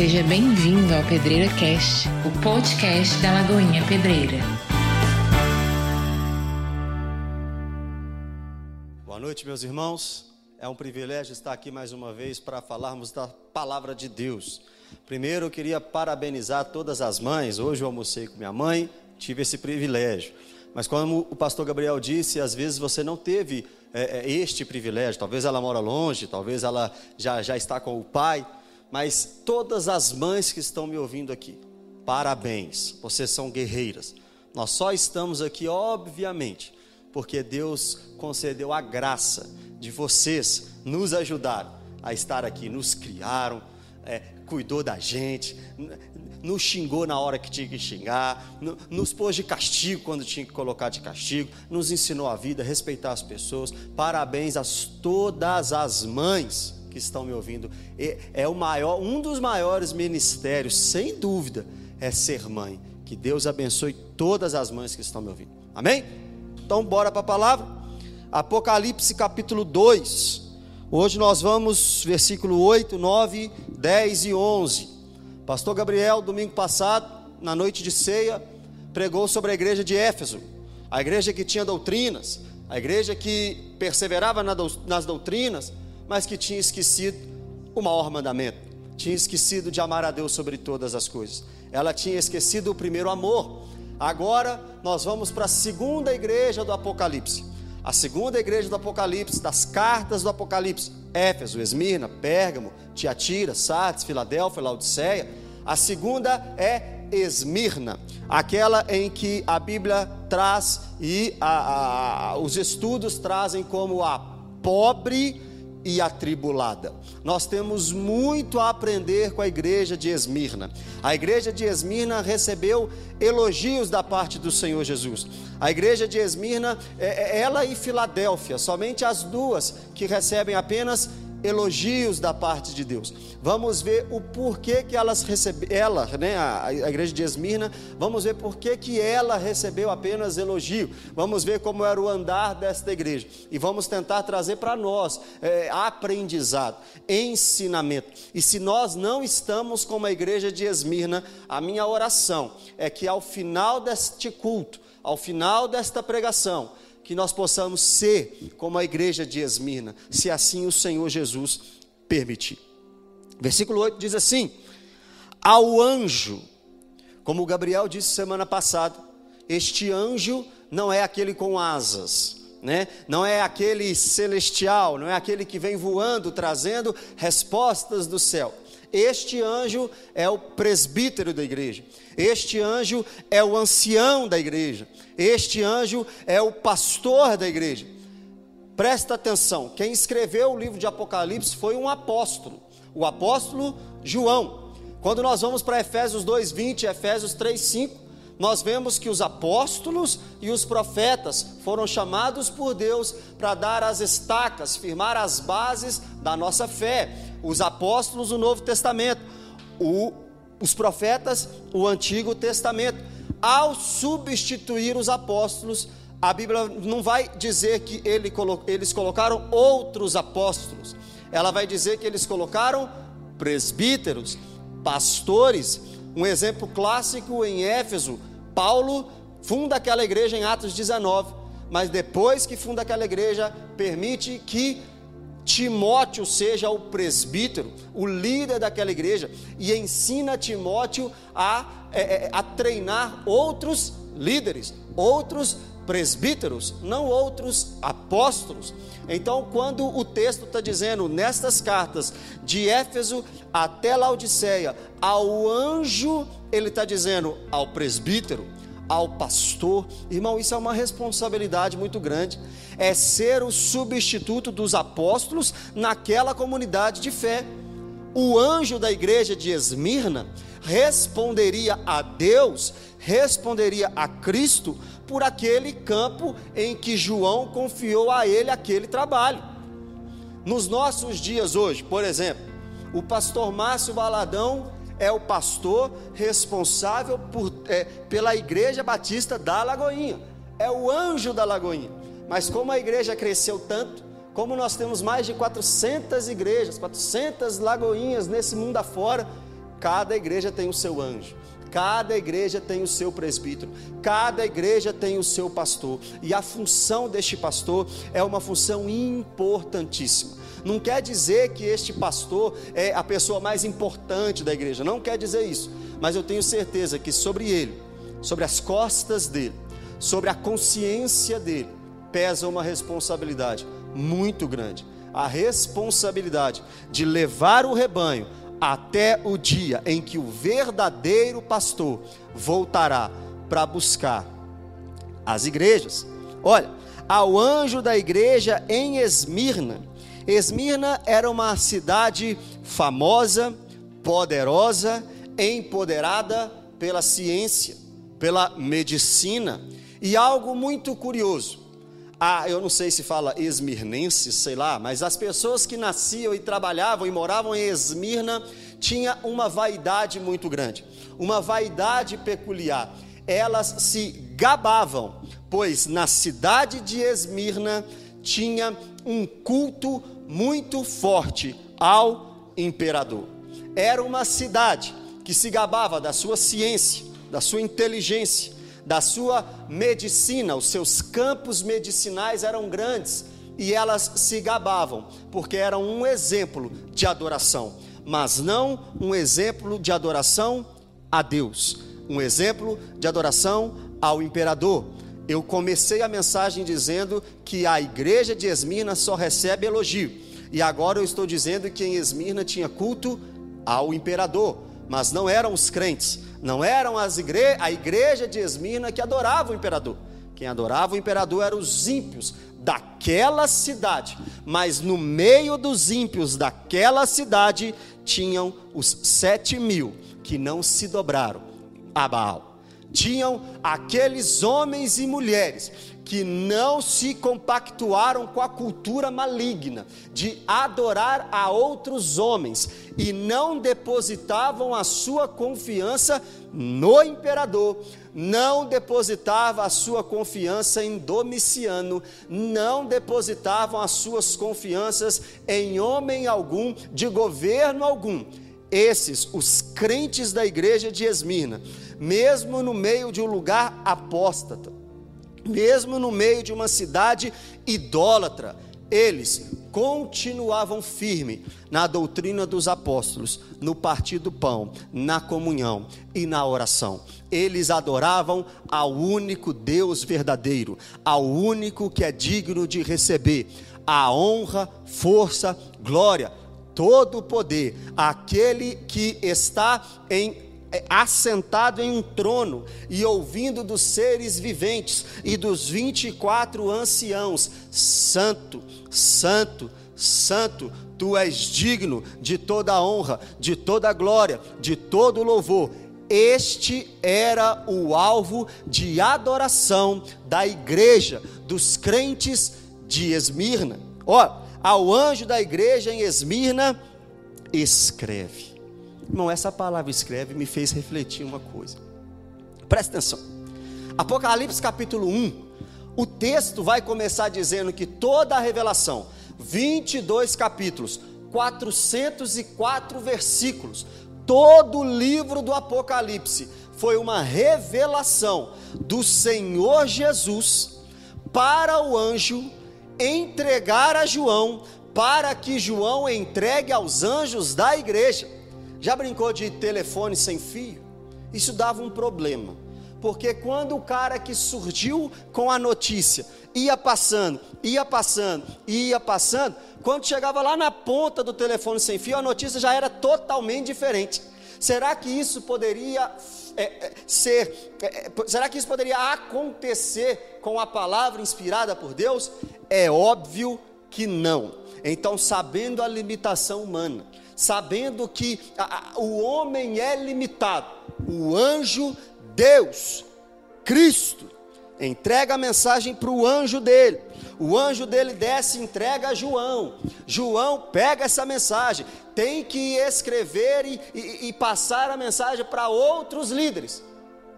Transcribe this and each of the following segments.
Seja bem-vindo ao Pedreira Cast, o podcast da Lagoinha Pedreira. Boa noite, meus irmãos. É um privilégio estar aqui mais uma vez para falarmos da palavra de Deus. Primeiro, eu queria parabenizar todas as mães. Hoje eu almocei com minha mãe, tive esse privilégio. Mas como o pastor Gabriel disse, às vezes você não teve é, é, este privilégio. Talvez ela mora longe, talvez ela já, já está com o pai. Mas todas as mães que estão me ouvindo aqui, parabéns, vocês são guerreiras. Nós só estamos aqui, obviamente, porque Deus concedeu a graça de vocês nos ajudar a estar aqui, nos criaram, é, cuidou da gente, nos xingou na hora que tinha que xingar, nos pôs de castigo quando tinha que colocar de castigo, nos ensinou a vida, respeitar as pessoas. Parabéns a todas as mães que estão me ouvindo. É o maior, um dos maiores ministérios, sem dúvida, é ser mãe. Que Deus abençoe todas as mães que estão me ouvindo. Amém? Então, bora para a palavra. Apocalipse capítulo 2. Hoje nós vamos, versículo 8, 9, 10 e 11. Pastor Gabriel, domingo passado, na noite de ceia, pregou sobre a igreja de Éfeso, a igreja que tinha doutrinas, a igreja que perseverava nas doutrinas, mas que tinha esquecido o maior mandamento, tinha esquecido de amar a Deus sobre todas as coisas, ela tinha esquecido o primeiro amor. Agora nós vamos para a segunda igreja do Apocalipse, a segunda igreja do Apocalipse, das cartas do Apocalipse, Éfeso, Esmirna, Pérgamo, Tiatira, Sardes, Filadélfia, Laodiceia. A segunda é Esmirna, aquela em que a Bíblia traz e a, a, os estudos trazem como a pobre e atribulada. Nós temos muito a aprender com a igreja de Esmirna. A igreja de Esmirna recebeu elogios da parte do Senhor Jesus. A igreja de Esmirna, é, é, ela e Filadélfia, somente as duas que recebem apenas elogios da parte de Deus. Vamos ver o porquê que elas receberam, ela, né, a, a, igreja de Esmirna, vamos ver porquê que ela recebeu apenas elogio. Vamos ver como era o andar desta igreja e vamos tentar trazer para nós é, aprendizado, ensinamento. E se nós não estamos como a igreja de Esmirna, a minha oração é que ao final deste culto, ao final desta pregação, que nós possamos ser como a igreja de Esmirna, se assim o Senhor Jesus permitir. Versículo 8 diz assim: Ao anjo, como Gabriel disse semana passada, este anjo não é aquele com asas, né? não é aquele celestial, não é aquele que vem voando trazendo respostas do céu. Este anjo é o presbítero da igreja. Este anjo é o ancião da igreja. Este anjo é o pastor da igreja. Presta atenção, quem escreveu o livro de Apocalipse foi um apóstolo, o apóstolo João. Quando nós vamos para Efésios 2:20, Efésios 3:5, nós vemos que os apóstolos e os profetas foram chamados por Deus para dar as estacas, firmar as bases da nossa fé. Os apóstolos, o Novo Testamento, o, os profetas, o Antigo Testamento. Ao substituir os apóstolos, a Bíblia não vai dizer que ele, eles colocaram outros apóstolos, ela vai dizer que eles colocaram presbíteros, pastores. Um exemplo clássico em Éfeso, Paulo funda aquela igreja em Atos 19, mas depois que funda aquela igreja, permite que Timóteo seja o presbítero, o líder daquela igreja, e ensina Timóteo a, é, é, a treinar outros líderes, outros presbíteros, não outros apóstolos. Então, quando o texto está dizendo nestas cartas, de Éfeso até Laodiceia, ao anjo, ele está dizendo ao presbítero, ao pastor. Irmão, isso é uma responsabilidade muito grande. É ser o substituto dos apóstolos naquela comunidade de fé. O anjo da igreja de Esmirna responderia a Deus, responderia a Cristo por aquele campo em que João confiou a ele aquele trabalho. Nos nossos dias hoje, por exemplo, o pastor Márcio Baladão é o pastor responsável por, é, pela Igreja Batista da Lagoinha, é o anjo da Lagoinha. Mas como a igreja cresceu tanto, como nós temos mais de 400 igrejas, 400 lagoinhas nesse mundo afora, Cada igreja tem o seu anjo. Cada igreja tem o seu presbítero, cada igreja tem o seu pastor, e a função deste pastor é uma função importantíssima. Não quer dizer que este pastor é a pessoa mais importante da igreja, não quer dizer isso, mas eu tenho certeza que sobre ele, sobre as costas dele, sobre a consciência dele, pesa uma responsabilidade muito grande a responsabilidade de levar o rebanho até o dia em que o verdadeiro pastor voltará para buscar as igrejas. Olha, ao anjo da igreja em Esmirna. Esmirna era uma cidade famosa, poderosa, empoderada pela ciência, pela medicina. E algo muito curioso: ah, eu não sei se fala esmirnenses, sei lá, mas as pessoas que nasciam e trabalhavam e moravam em Esmirna tinha uma vaidade muito grande, uma vaidade peculiar. Elas se gabavam, pois na cidade de Esmirna tinha um culto muito forte ao imperador. Era uma cidade que se gabava da sua ciência, da sua inteligência, da sua medicina, os seus campos medicinais eram grandes e elas se gabavam, porque eram um exemplo de adoração, mas não um exemplo de adoração a Deus, um exemplo de adoração ao imperador. Eu comecei a mensagem dizendo que a igreja de Esmirna só recebe elogio, e agora eu estou dizendo que em Esmirna tinha culto ao imperador, mas não eram os crentes, não eram as igre a igreja de Esmirna que adorava o imperador. Quem adorava o imperador eram os ímpios daquela cidade. Mas no meio dos ímpios daquela cidade tinham os sete mil que não se dobraram a Baal. Tinham aqueles homens e mulheres que não se compactuaram com a cultura maligna de adorar a outros homens e não depositavam a sua confiança no imperador, não depositavam a sua confiança em Domiciano, não depositavam as suas confianças em homem algum, de governo algum. Esses, os crentes da igreja de Esmirna, mesmo no meio de um lugar apóstata, mesmo no meio de uma cidade idólatra, eles continuavam firme na doutrina dos apóstolos, no partir do pão, na comunhão e na oração. Eles adoravam ao único Deus verdadeiro, ao único que é digno de receber a honra, força, glória, todo o poder, aquele que está em assentado em um trono e ouvindo dos seres viventes e dos vinte e quatro anciãos: Santo, Santo, Santo, tu és digno de toda honra, de toda glória, de todo louvor. Este era o alvo de adoração da igreja, dos crentes de Esmirna. Ó, ao anjo da igreja em Esmirna, escreve Irmão, essa palavra escreve me fez refletir uma coisa. Presta atenção. Apocalipse capítulo 1, o texto vai começar dizendo que toda a revelação, 22 capítulos, 404 versículos, todo o livro do Apocalipse foi uma revelação do Senhor Jesus para o anjo entregar a João, para que João entregue aos anjos da igreja. Já brincou de telefone sem fio? Isso dava um problema. Porque quando o cara que surgiu com a notícia ia passando, ia passando, ia passando, quando chegava lá na ponta do telefone sem fio, a notícia já era totalmente diferente. Será que isso poderia é, é, ser, é, é será que isso poderia acontecer com a palavra inspirada por Deus? É óbvio que não. Então, sabendo a limitação humana, sabendo que a, a, o homem é limitado, o anjo Deus, Cristo, entrega a mensagem para o anjo dele. O anjo dele desce e entrega a João. João pega essa mensagem, tem que escrever e, e, e passar a mensagem para outros líderes.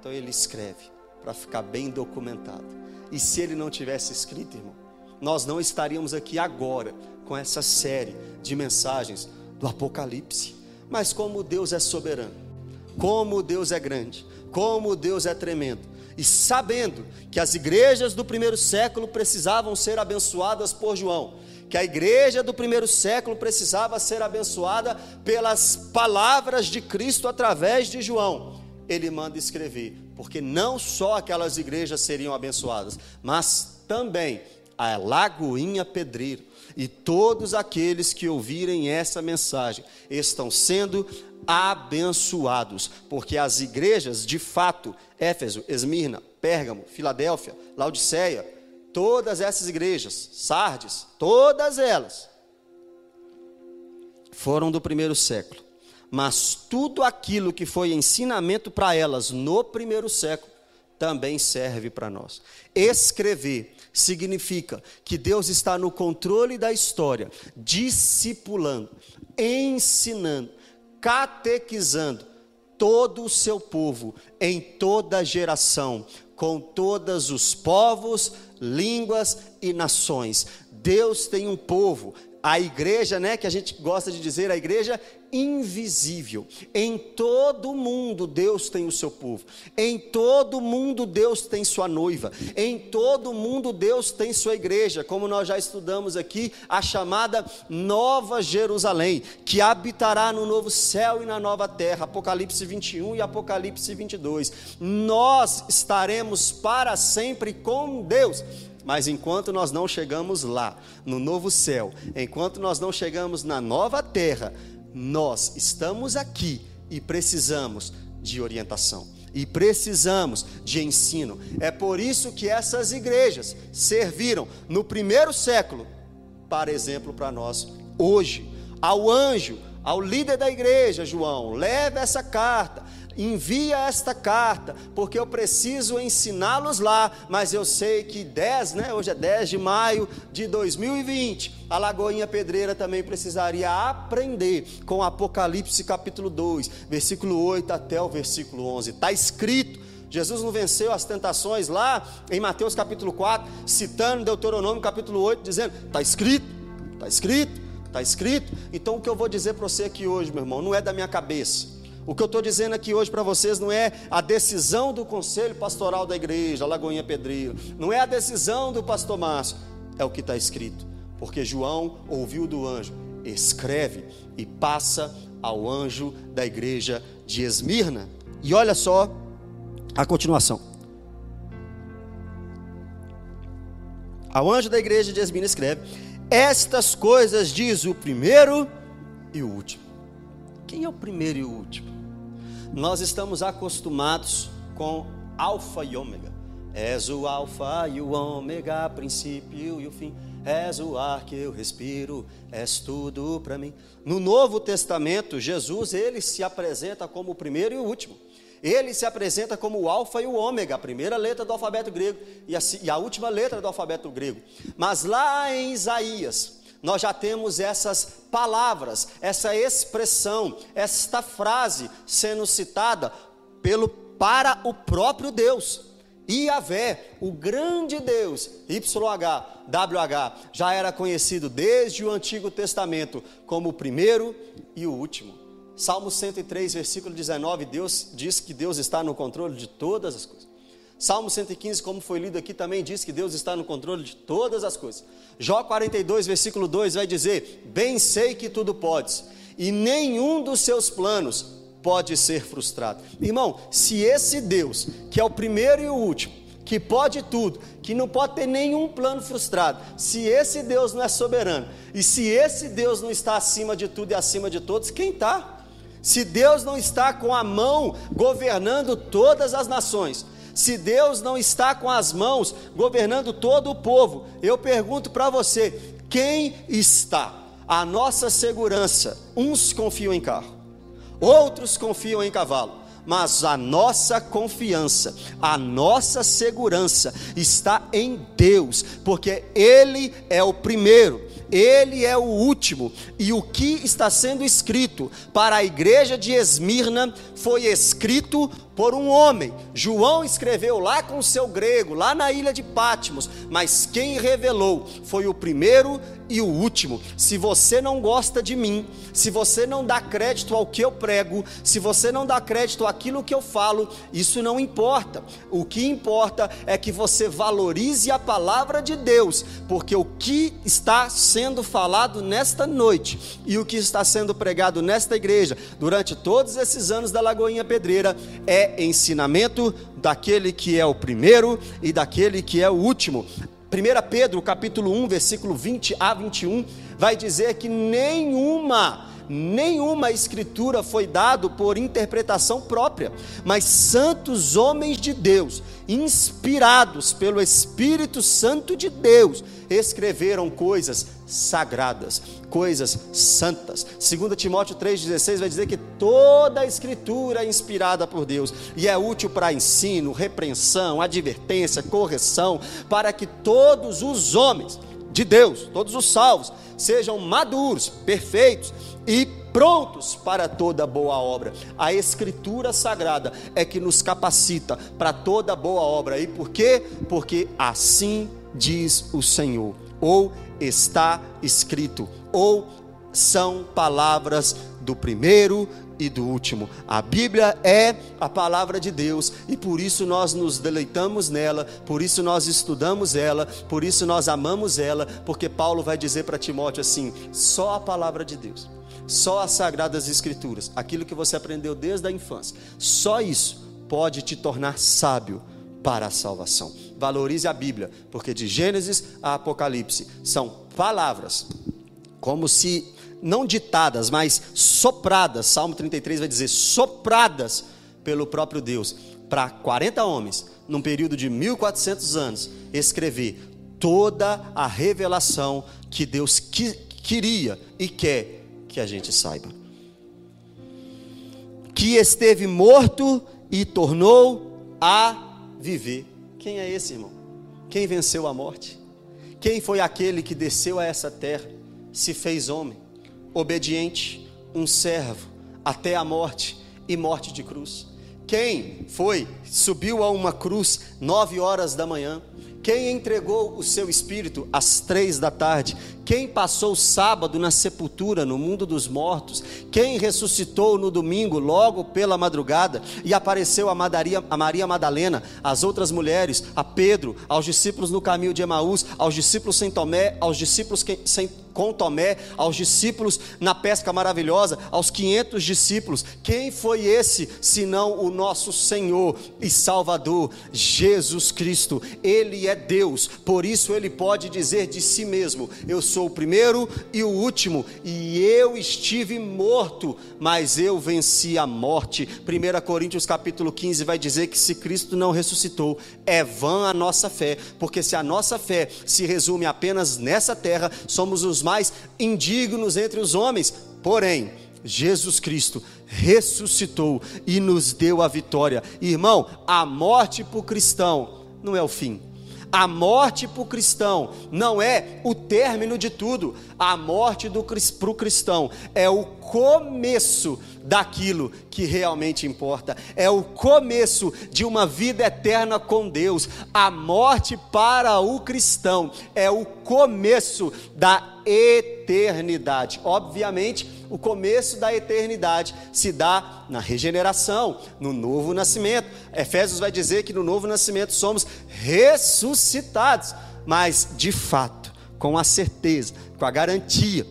Então ele escreve para ficar bem documentado. E se ele não tivesse escrito, irmão, nós não estaríamos aqui agora com essa série de mensagens do Apocalipse. Mas como Deus é soberano, como Deus é grande, como Deus é tremendo, e sabendo que as igrejas do primeiro século precisavam ser abençoadas por João, que a igreja do primeiro século precisava ser abençoada pelas palavras de Cristo através de João, ele manda escrever, porque não só aquelas igrejas seriam abençoadas, mas também a Lagoinha Pedreiro e todos aqueles que ouvirem essa mensagem estão sendo abençoados, porque as igrejas, de fato, Éfeso, Esmirna, Pérgamo, Filadélfia, Laodiceia, todas essas igrejas, Sardes, todas elas foram do primeiro século. Mas tudo aquilo que foi ensinamento para elas no primeiro século também serve para nós. Escrever significa que Deus está no controle da história, discipulando, ensinando, catequizando todo o seu povo em toda geração, com todos os povos, línguas e nações. Deus tem um povo, a igreja, né, que a gente gosta de dizer, a igreja invisível. Em todo mundo Deus tem o seu povo. Em todo mundo Deus tem sua noiva. Em todo mundo Deus tem sua igreja, como nós já estudamos aqui, a chamada Nova Jerusalém, que habitará no novo céu e na nova terra. Apocalipse 21 e Apocalipse 22. Nós estaremos para sempre com Deus. Mas enquanto nós não chegamos lá, no novo céu, enquanto nós não chegamos na nova terra, nós estamos aqui e precisamos de orientação. E precisamos de ensino. É por isso que essas igrejas serviram no primeiro século para exemplo para nós hoje. Ao anjo, ao líder da igreja, João, leve essa carta envia esta carta, porque eu preciso ensiná-los lá, mas eu sei que 10, né, hoje é 10 de maio de 2020, a Lagoinha Pedreira também precisaria aprender com Apocalipse capítulo 2, versículo 8 até o versículo 11. Está escrito Jesus não venceu as tentações lá em Mateus capítulo 4, citando Deuteronômio capítulo 8, dizendo: está escrito, está escrito, está escrito. Então o que eu vou dizer para você aqui hoje, meu irmão, não é da minha cabeça. O que eu estou dizendo aqui hoje para vocês não é a decisão do conselho pastoral da igreja, Lagoinha Pedreiro, não é a decisão do pastor Márcio, é o que está escrito, porque João ouviu do anjo, escreve e passa ao anjo da igreja de Esmirna. E olha só a continuação. Ao anjo da igreja de Esmirna escreve: Estas coisas diz o primeiro e o último. Quem é o primeiro e o último? Nós estamos acostumados com alfa e ômega. És o alfa e o ômega, princípio e o fim. És o ar que eu respiro, és tudo para mim. No Novo Testamento, Jesus, ele se apresenta como o primeiro e o último. Ele se apresenta como o alfa e o ômega, a primeira letra do alfabeto grego e a, e a última letra do alfabeto grego. Mas lá em Isaías, nós já temos essas palavras, essa expressão, esta frase sendo citada pelo para o próprio Deus. Iavé, o grande Deus, YH, WH, já era conhecido desde o Antigo Testamento como o primeiro e o último. Salmo 103, versículo 19, Deus diz que Deus está no controle de todas as coisas. Salmo 115, como foi lido aqui, também diz que Deus está no controle de todas as coisas. Jó 42, versículo 2 vai dizer: Bem sei que tudo podes, e nenhum dos seus planos pode ser frustrado. Irmão, se esse Deus, que é o primeiro e o último, que pode tudo, que não pode ter nenhum plano frustrado, se esse Deus não é soberano, e se esse Deus não está acima de tudo e acima de todos, quem está? Se Deus não está com a mão governando todas as nações, se Deus não está com as mãos governando todo o povo, eu pergunto para você: quem está? A nossa segurança, uns confiam em carro, outros confiam em cavalo, mas a nossa confiança, a nossa segurança está em Deus, porque Ele é o primeiro, Ele é o último, e o que está sendo escrito para a igreja de Esmirna foi escrito por um homem. João escreveu lá com seu grego, lá na ilha de Patmos, mas quem revelou foi o primeiro e o último. Se você não gosta de mim, se você não dá crédito ao que eu prego, se você não dá crédito àquilo que eu falo, isso não importa. O que importa é que você valorize a palavra de Deus, porque o que está sendo falado nesta noite e o que está sendo pregado nesta igreja durante todos esses anos da Lagoinha Pedreira é ensinamento daquele que é o primeiro e daquele que é o último. 1 Pedro, capítulo 1, versículo 20 a 21, vai dizer que nenhuma nenhuma escritura foi dado por interpretação própria, mas santos homens de Deus, inspirados pelo Espírito Santo de Deus, escreveram coisas sagradas, coisas santas. 2 Timóteo 3,16 vai dizer que toda a escritura é inspirada por Deus e é útil para ensino, repreensão, advertência, correção, para que todos os homens de Deus, todos os salvos, sejam maduros, perfeitos e prontos para toda boa obra. A Escritura Sagrada é que nos capacita para toda boa obra. E por quê? Porque assim diz o Senhor, ou está escrito, ou são palavras do primeiro e do último. A Bíblia é a palavra de Deus e por isso nós nos deleitamos nela, por isso nós estudamos ela, por isso nós amamos ela, porque Paulo vai dizer para Timóteo assim: só a palavra de Deus, só as sagradas escrituras, aquilo que você aprendeu desde a infância, só isso pode te tornar sábio para a salvação. Valorize a Bíblia, porque de Gênesis a Apocalipse são palavras, como se não ditadas, mas sopradas. Salmo 33 vai dizer sopradas pelo próprio Deus para 40 homens, num período de 1400 anos, escrever toda a revelação que Deus que, queria e quer que a gente saiba. Que esteve morto e tornou a viver. Quem é esse, irmão? Quem venceu a morte? Quem foi aquele que desceu a essa terra, se fez homem? obediente, um servo, até a morte e morte de cruz. Quem foi, subiu a uma cruz nove horas da manhã, quem entregou o seu espírito às três da tarde? Quem passou o sábado na sepultura, no mundo dos mortos? Quem ressuscitou no domingo, logo pela madrugada, e apareceu a, Madaria, a Maria Madalena, às outras mulheres, a Pedro, aos discípulos no caminho de Emaús, aos discípulos sem Tomé, aos discípulos sem, com Tomé, aos discípulos na pesca maravilhosa, aos 500 discípulos. Quem foi esse, senão o nosso Senhor e Salvador, Jesus Cristo? Ele é Deus, por isso ele pode dizer de si mesmo: Eu sou o primeiro e o último, e eu estive morto, mas eu venci a morte. 1 Coríntios capítulo 15 vai dizer que se Cristo não ressuscitou, é vã a nossa fé, porque se a nossa fé se resume apenas nessa terra, somos os mais indignos entre os homens. Porém, Jesus Cristo ressuscitou e nos deu a vitória. Irmão, a morte para o cristão não é o fim. A morte para o cristão não é o término de tudo. A morte para o cristão é o começo daquilo que realmente importa. É o começo de uma vida eterna com Deus. A morte para o cristão é o começo da eternidade. Obviamente, o começo da eternidade se dá na regeneração, no novo nascimento. Efésios vai dizer que no novo nascimento somos ressuscitados, mas de fato, com a certeza, com a garantia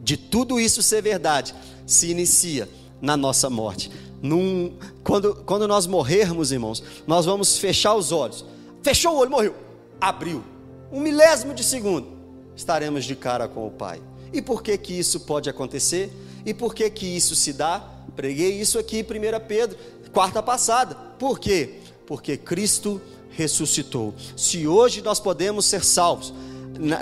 de tudo isso ser verdade, se inicia na nossa morte. Num, quando, quando nós morrermos, irmãos, nós vamos fechar os olhos. Fechou o olho, morreu. Abriu. Um milésimo de segundo. Estaremos de cara com o Pai. E por que que isso pode acontecer? E por que que isso se dá? Preguei isso aqui em 1 Pedro, quarta passada. Por quê? Porque Cristo ressuscitou. Se hoje nós podemos ser salvos,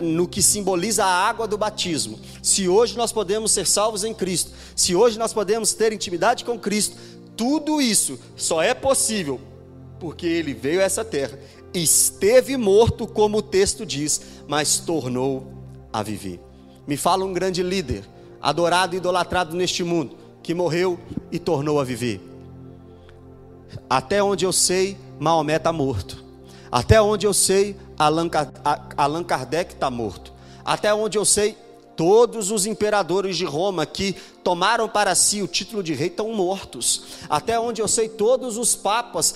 no que simboliza a água do batismo. Se hoje nós podemos ser salvos em Cristo, se hoje nós podemos ter intimidade com Cristo, tudo isso só é possível porque ele veio a essa terra, esteve morto, como o texto diz, mas tornou a viver. Me fala um grande líder, adorado e idolatrado neste mundo, que morreu e tornou a viver. até onde eu sei, Maomé está morto. Até onde eu sei, Allan, Kardec está morto. Até onde eu sei, todos os imperadores de Roma que tomaram para si o título de rei estão mortos. Até onde eu sei, todos os papas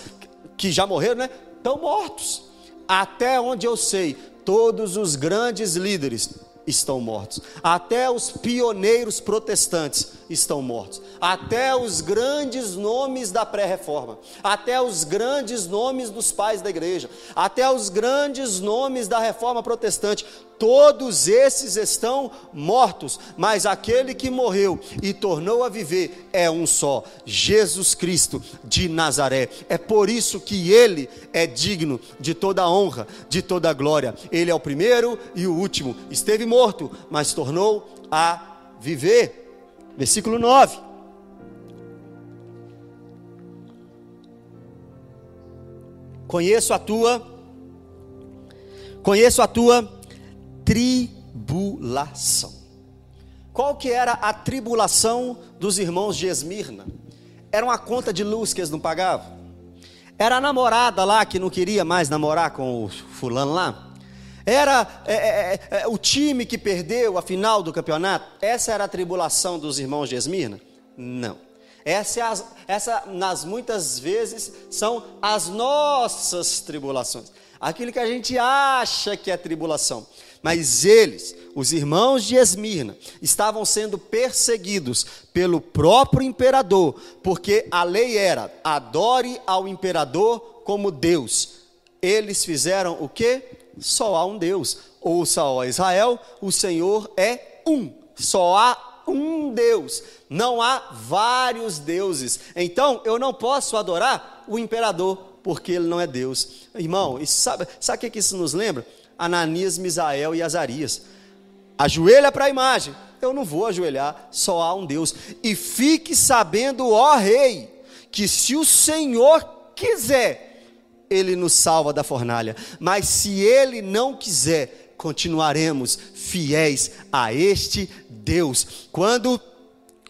que já morreram, né? Estão mortos. Até onde eu sei, todos os grandes líderes estão mortos. Até os pioneiros protestantes estão mortos. Até os grandes nomes da pré-reforma, até os grandes nomes dos pais da igreja, até os grandes nomes da reforma protestante, todos esses estão mortos, mas aquele que morreu e tornou a viver é um só, Jesus Cristo de Nazaré. É por isso que ele é digno de toda honra, de toda glória. Ele é o primeiro e o último. Esteve morto, mas tornou a viver. Versículo 9. Conheço a tua Conheço a tua tribulação. Qual que era a tribulação dos irmãos de Esmirna? Era uma conta de luz que eles não pagavam? Era a namorada lá que não queria mais namorar com o fulano lá? Era é, é, é, é, o time que perdeu a final do campeonato? Essa era a tribulação dos irmãos de Esmirna? Não. Essa, é as, essa, nas muitas vezes, são as nossas tribulações. Aquilo que a gente acha que é tribulação. Mas eles, os irmãos de Esmirna, estavam sendo perseguidos pelo próprio imperador, porque a lei era: adore ao imperador como Deus. Eles fizeram o que? Só há um Deus. Ouça, ó Israel, o Senhor é um. Só há um Deus. Não há vários deuses. Então, eu não posso adorar o imperador, porque ele não é Deus. Irmão, sabe, sabe o que isso nos lembra? Ananias, Misael e Azarias. Ajoelha para a imagem. Eu não vou ajoelhar, só há um Deus. E fique sabendo, ó rei, que se o Senhor quiser, ele nos salva da fornalha. Mas se ele não quiser, continuaremos fiéis a este Deus. Quando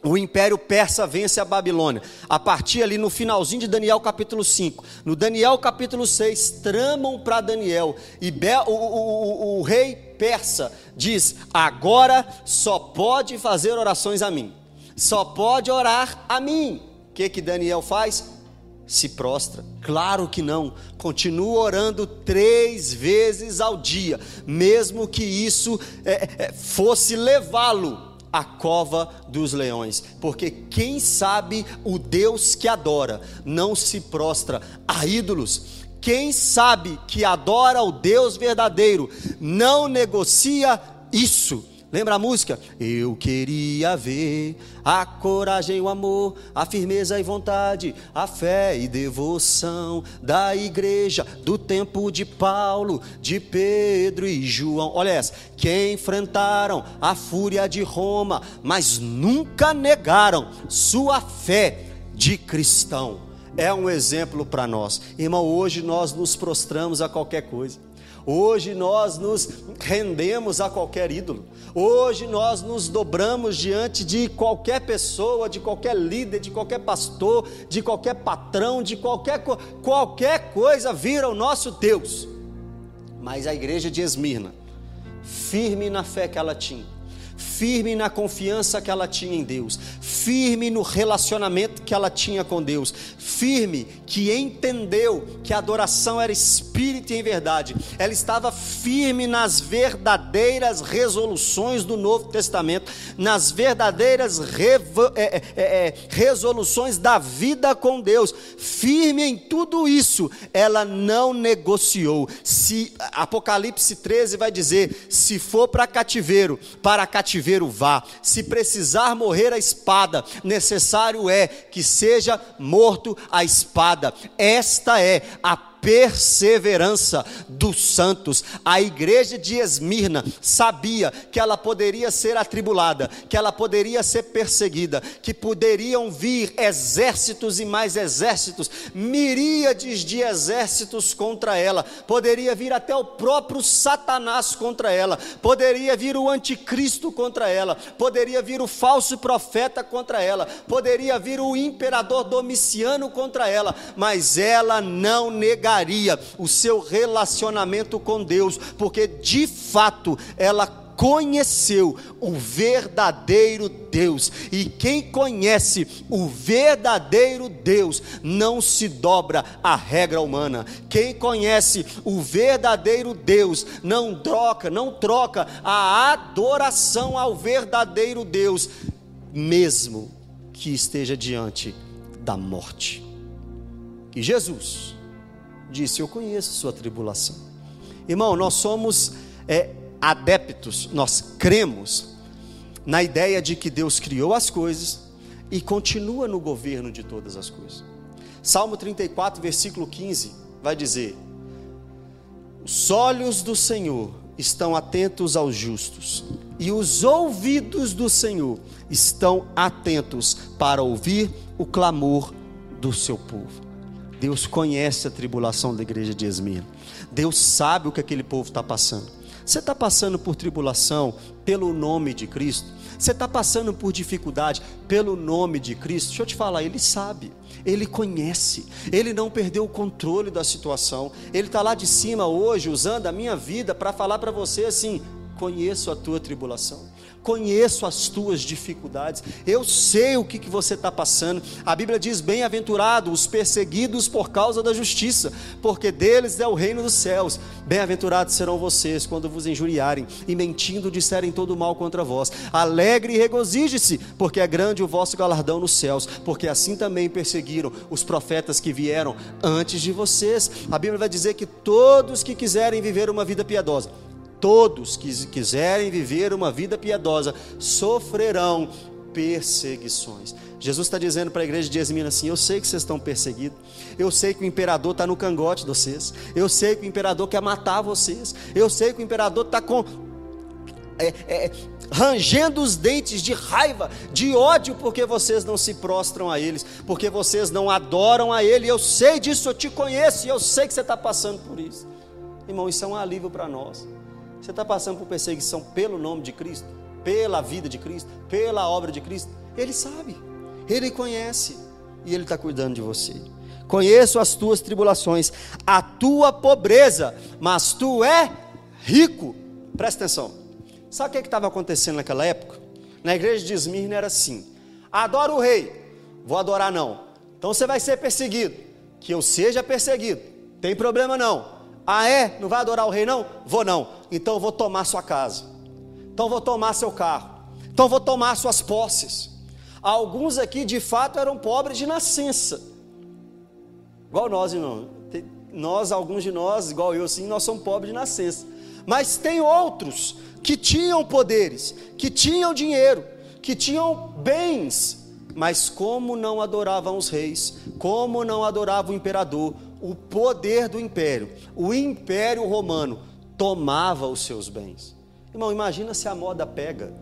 o império persa vence a Babilônia. A partir ali no finalzinho de Daniel capítulo 5. No Daniel capítulo 6, tramam para Daniel. E o, o, o, o, rei persa diz: agora só pode fazer orações a mim. Só pode orar a mim. O que, que Daniel faz? Se prostra? Claro que não. Continua orando três vezes ao dia, mesmo que isso é, é, fosse levá-lo à cova dos leões, porque quem sabe o Deus que adora não se prostra a ídolos. Quem sabe que adora o Deus verdadeiro não negocia isso. Lembra a música? Eu queria ver a coragem, o amor, a firmeza e vontade, a fé e devoção da igreja do tempo de Paulo, de Pedro e João. Olha essa, que enfrentaram a fúria de Roma, mas nunca negaram sua fé de cristão. É um exemplo para nós. Irmão, hoje nós nos prostramos a qualquer coisa. Hoje nós nos rendemos a qualquer ídolo. Hoje nós nos dobramos diante de qualquer pessoa, de qualquer líder, de qualquer pastor, de qualquer patrão, de qualquer, qualquer coisa vira o nosso Deus. Mas a igreja de Esmirna, firme na fé que ela tinha, firme na confiança que ela tinha em Deus, firme no relacionamento que ela tinha com Deus, firme que entendeu que a adoração era espírito e em verdade. Ela estava firme nas verdadeiras resoluções do Novo Testamento, nas verdadeiras é, é, é, é, resoluções da vida com Deus. Firme em tudo isso, ela não negociou. Se Apocalipse 13 vai dizer: se for para cativeiro, para cativeiro vá. Se precisar morrer a espada, necessário é que seja morto a espada. Esta é a perseverança dos santos. A igreja de Esmirna sabia que ela poderia ser atribulada, que ela poderia ser perseguida, que poderiam vir exércitos e mais exércitos, miríades de exércitos contra ela, poderia vir até o próprio Satanás contra ela, poderia vir o anticristo contra ela, poderia vir o falso profeta contra ela, poderia vir o imperador Domiciano contra ela, mas ela não negaria o seu relacionamento com Deus, porque de fato ela conheceu o verdadeiro Deus. E quem conhece o verdadeiro Deus não se dobra à regra humana. Quem conhece o verdadeiro Deus não troca, não troca a adoração ao verdadeiro Deus, mesmo que esteja diante da morte. E Jesus disse: Eu conheço sua tribulação. Irmão, nós somos é, adeptos, nós cremos na ideia de que Deus criou as coisas e continua no governo de todas as coisas. Salmo 34, versículo 15, vai dizer: Os olhos do Senhor estão atentos aos justos, e os ouvidos do Senhor estão atentos para ouvir o clamor do seu povo. Deus conhece a tribulação da igreja de Esmirna. Deus sabe o que aquele povo está passando. Você está passando por tribulação pelo nome de Cristo? Você está passando por dificuldade pelo nome de Cristo? Deixa eu te falar, Ele sabe, Ele conhece, Ele não perdeu o controle da situação. Ele está lá de cima hoje, usando a minha vida para falar para você assim: conheço a tua tribulação conheço as tuas dificuldades, eu sei o que, que você está passando. A Bíblia diz: bem-aventurados os perseguidos por causa da justiça, porque deles é o reino dos céus. Bem-aventurados serão vocês quando vos injuriarem e mentindo disserem todo mal contra vós. Alegre e regozije-se, porque é grande o vosso galardão nos céus, porque assim também perseguiram os profetas que vieram antes de vocês. A Bíblia vai dizer que todos que quiserem viver uma vida piedosa, todos que quiserem viver uma vida piedosa sofrerão perseguições. Jesus está dizendo para a igreja de Esmina assim: Eu sei que vocês estão perseguidos, eu sei que o imperador está no cangote de vocês, eu sei que o imperador quer matar vocês, eu sei que o imperador está com. É, é, rangendo os dentes de raiva, de ódio, porque vocês não se prostram a eles, porque vocês não adoram a Ele. Eu sei disso, eu te conheço e eu sei que você está passando por isso. Irmão, isso é um alívio para nós. Você está passando por perseguição pelo nome de Cristo, pela vida de Cristo, pela obra de Cristo. Ele sabe, ele conhece e ele está cuidando de você. Conheço as tuas tribulações, a tua pobreza, mas tu é rico. Presta atenção. Sabe o que estava acontecendo naquela época? Na igreja de Esmirna era assim: adora o rei, vou adorar não. Então você vai ser perseguido. Que eu seja perseguido, tem problema não. Ah, é? Não vai adorar o rei, não? Vou não. Então eu vou tomar sua casa. Então eu vou tomar seu carro. Então eu vou tomar suas posses. Alguns aqui de fato eram pobres de nascença. Igual nós, irmão. Nós, alguns de nós, igual eu, sim, nós somos pobres de nascença. Mas tem outros que tinham poderes, que tinham dinheiro, que tinham bens, mas como não adoravam os reis, como não adoravam o imperador, o poder do império, o império romano tomava os seus bens. Irmão, imagina se a moda pega.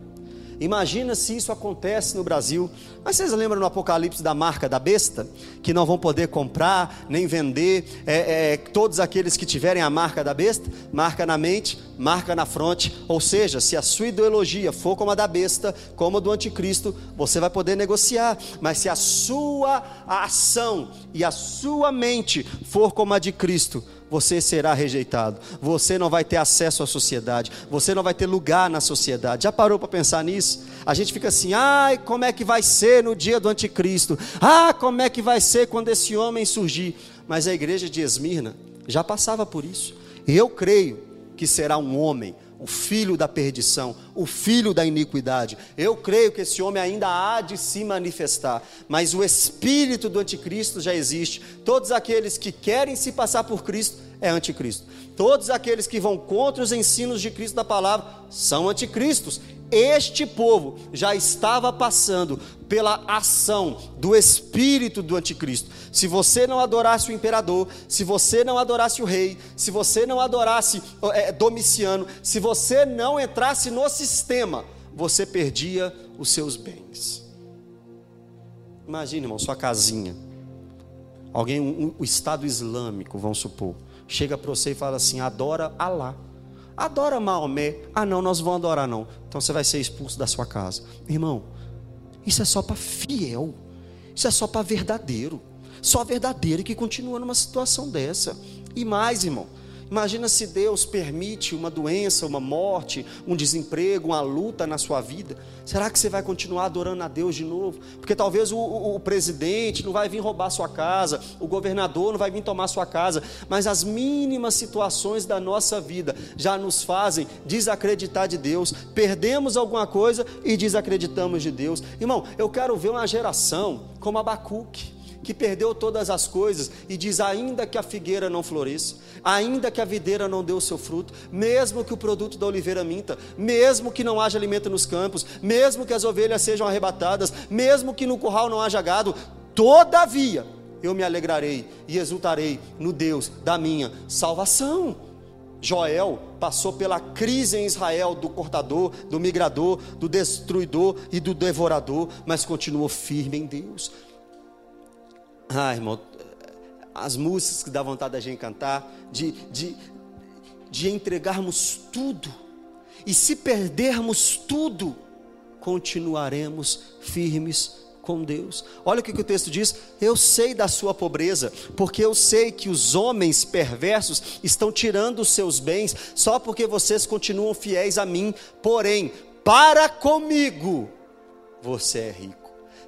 Imagina se isso acontece no Brasil. Mas vocês lembram no Apocalipse da marca da besta? Que não vão poder comprar nem vender. É, é, todos aqueles que tiverem a marca da besta, marca na mente, marca na fronte. Ou seja, se a sua ideologia for como a da besta, como a do anticristo, você vai poder negociar. Mas se a sua ação e a sua mente for como a de Cristo, você será rejeitado, você não vai ter acesso à sociedade, você não vai ter lugar na sociedade. Já parou para pensar nisso? A gente fica assim: ai, como é que vai ser no dia do anticristo? Ah, como é que vai ser quando esse homem surgir? Mas a igreja de Esmirna já passava por isso. Eu creio que será um homem, o filho da perdição, o filho da iniquidade. Eu creio que esse homem ainda há de se manifestar, mas o espírito do anticristo já existe. Todos aqueles que querem se passar por Cristo, é anticristo. Todos aqueles que vão contra os ensinos de Cristo da palavra são anticristos. Este povo já estava passando pela ação do espírito do anticristo. Se você não adorasse o imperador, se você não adorasse o rei, se você não adorasse é, Domiciano, se você não entrasse no sistema, você perdia os seus bens. Imagine, irmão, sua casinha. Alguém, um, o Estado Islâmico, vamos supor, chega para você e fala assim: adora Alá. Adora Maomé. Ah, não, nós vamos adorar, não. Então você vai ser expulso da sua casa. Irmão, isso é só para fiel. Isso é só para verdadeiro. Só verdadeiro que continua numa situação dessa. E mais, irmão, Imagina se Deus permite uma doença, uma morte, um desemprego, uma luta na sua vida. Será que você vai continuar adorando a Deus de novo? Porque talvez o, o, o presidente não vai vir roubar sua casa, o governador não vai vir tomar sua casa, mas as mínimas situações da nossa vida já nos fazem desacreditar de Deus. Perdemos alguma coisa e desacreditamos de Deus. Irmão, eu quero ver uma geração como Abacuque que perdeu todas as coisas e diz: ainda que a figueira não floresça, ainda que a videira não dê o seu fruto, mesmo que o produto da oliveira minta, mesmo que não haja alimento nos campos, mesmo que as ovelhas sejam arrebatadas, mesmo que no curral não haja gado, todavia eu me alegrarei e exultarei no Deus da minha salvação. Joel passou pela crise em Israel do cortador, do migrador, do destruidor e do devorador, mas continuou firme em Deus. Ah, irmão, as músicas que dá vontade da gente cantar, de, de, de entregarmos tudo, e se perdermos tudo, continuaremos firmes com Deus. Olha o que, que o texto diz: Eu sei da sua pobreza, porque eu sei que os homens perversos estão tirando os seus bens só porque vocês continuam fiéis a mim. Porém, para comigo, você é rico.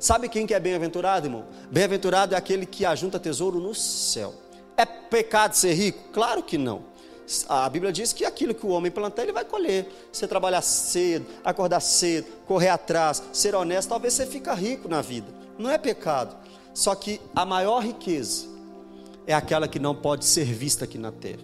Sabe quem que é bem-aventurado, irmão? Bem-aventurado é aquele que ajunta tesouro no céu. É pecado ser rico? Claro que não. A Bíblia diz que aquilo que o homem plantar, ele vai colher. Você trabalhar cedo, acordar cedo, correr atrás, ser honesto, talvez você fica rico na vida. Não é pecado. Só que a maior riqueza é aquela que não pode ser vista aqui na terra.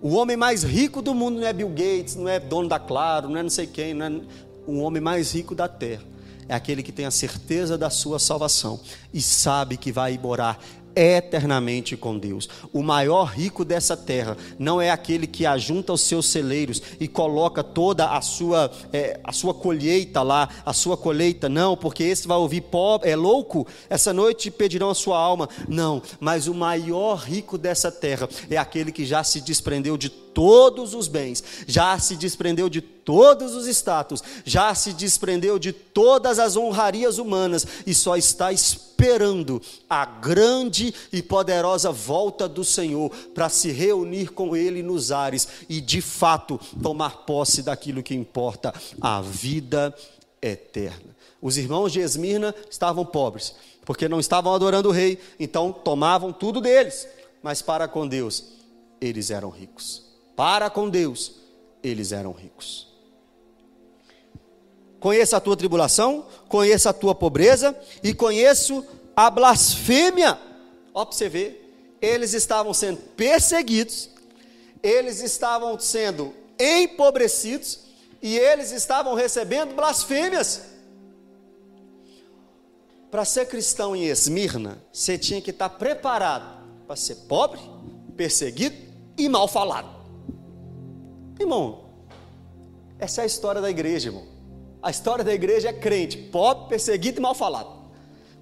O homem mais rico do mundo não é Bill Gates, não é dono da Claro, não é não sei quem, não é o homem mais rico da terra é aquele que tem a certeza da sua salvação e sabe que vai morar eternamente com Deus. O maior rico dessa terra não é aquele que ajunta os seus celeiros e coloca toda a sua, é, a sua colheita lá, a sua colheita, não, porque esse vai ouvir pobre, é louco, essa noite pedirão a sua alma. Não, mas o maior rico dessa terra é aquele que já se desprendeu de todos os bens, já se desprendeu de todos os status, já se desprendeu de todas as honrarias humanas e só está esperando a grande e poderosa volta do Senhor para se reunir com Ele nos ares e de fato tomar posse daquilo que importa, a vida eterna. Os irmãos de Esmirna estavam pobres, porque não estavam adorando o rei, então tomavam tudo deles, mas para com Deus eles eram ricos. Para com Deus, eles eram ricos. Conheça a tua tribulação, conheça a tua pobreza e conheço a blasfêmia. Ó, para você ver, eles estavam sendo perseguidos, eles estavam sendo empobrecidos e eles estavam recebendo blasfêmias. Para ser cristão em Esmirna, você tinha que estar preparado para ser pobre, perseguido e mal falado. Irmão, essa é a história da igreja, irmão. A história da igreja é crente, pobre, perseguido e mal falado.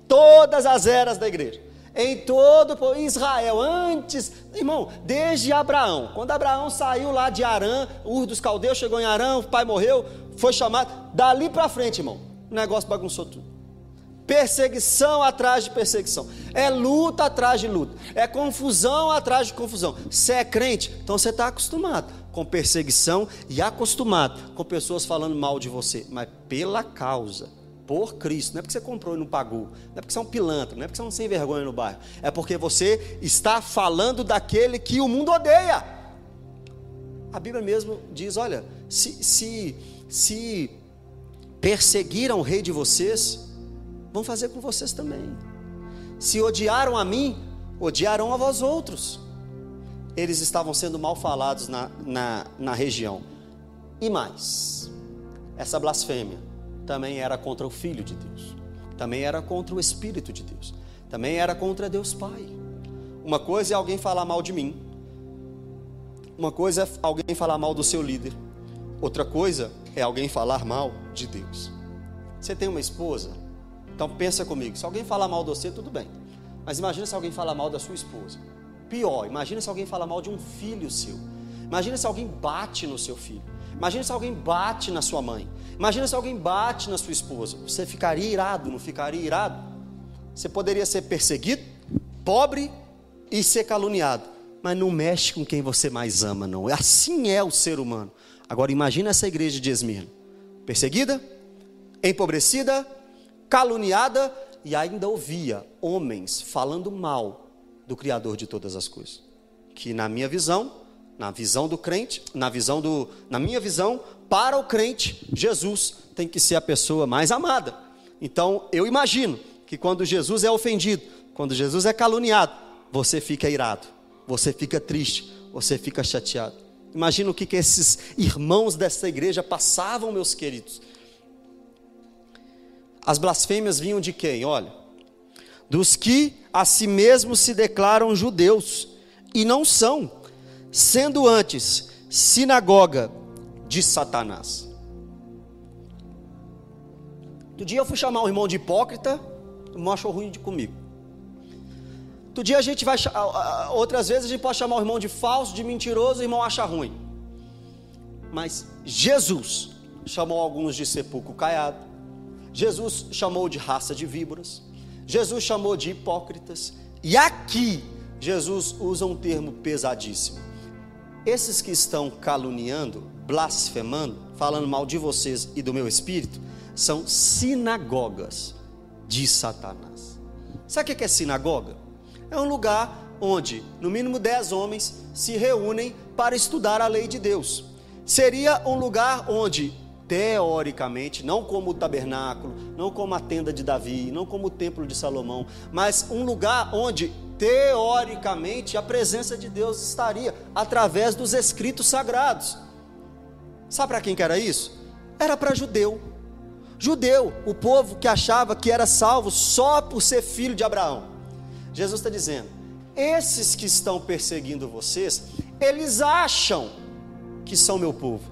Todas as eras da igreja. Em todo Israel, antes, irmão, desde Abraão. Quando Abraão saiu lá de Arã, Ur dos Caldeus, chegou em Arã, o pai morreu, foi chamado. Dali para frente, irmão, o negócio bagunçou tudo. Perseguição atrás de perseguição. É luta atrás de luta. É confusão atrás de confusão. Você é crente, então você está acostumado com perseguição e acostumado com pessoas falando mal de você, mas pela causa, por Cristo, não é porque você comprou e não pagou, não é porque você é um pilantra, não é porque você é um sem vergonha no bairro, é porque você está falando daquele que o mundo odeia. A Bíblia mesmo diz: olha, se, se, se perseguiram o rei de vocês, vão fazer com vocês também. Se odiaram a mim, odiarão a vós outros. Eles estavam sendo mal falados na, na, na região. E mais, essa blasfêmia também era contra o Filho de Deus, também era contra o Espírito de Deus, também era contra Deus Pai. Uma coisa é alguém falar mal de mim, uma coisa é alguém falar mal do seu líder, outra coisa é alguém falar mal de Deus. Você tem uma esposa? Então pensa comigo, se alguém falar mal de você, tudo bem. Mas imagina se alguém falar mal da sua esposa. Pior, imagina se alguém falar mal de um filho seu. Imagina se alguém bate no seu filho. Imagina se alguém bate na sua mãe. Imagina se alguém bate na sua esposa. Você ficaria irado, não ficaria irado? Você poderia ser perseguido, pobre e ser caluniado. Mas não mexe com quem você mais ama, não. Assim é o ser humano. Agora imagina essa igreja de Esmirna. Perseguida, empobrecida, caluniada e ainda ouvia homens falando mal do Criador de todas as coisas. Que na minha visão, na visão do crente, na visão do, na minha visão, para o crente, Jesus tem que ser a pessoa mais amada. Então, eu imagino que quando Jesus é ofendido, quando Jesus é caluniado, você fica irado, você fica triste, você fica chateado. Imagina o que, que esses irmãos dessa igreja passavam, meus queridos. As blasfêmias vinham de quem? Olha, dos que a si mesmos se declaram judeus e não são, sendo antes sinagoga de Satanás. Outro dia eu fui chamar um irmão de hipócrita, o irmão achou ruim de comigo. Outro dia a gente vai, outras vezes a gente pode chamar o irmão de falso, de mentiroso, o irmão acha ruim. Mas Jesus chamou alguns de sepulcro caiado, Jesus chamou de raça de víboras, Jesus chamou de hipócritas, e aqui Jesus usa um termo pesadíssimo. Esses que estão caluniando, blasfemando, falando mal de vocês e do meu espírito, são sinagogas de Satanás. Sabe o que é sinagoga? É um lugar onde, no mínimo, dez homens se reúnem para estudar a lei de Deus. Seria um lugar onde teoricamente, não como o tabernáculo, não como a tenda de Davi, não como o templo de Salomão, mas um lugar onde teoricamente a presença de Deus estaria através dos escritos sagrados. Sabe para quem que era isso? Era para judeu. Judeu, o povo que achava que era salvo só por ser filho de Abraão. Jesus está dizendo: esses que estão perseguindo vocês, eles acham que são meu povo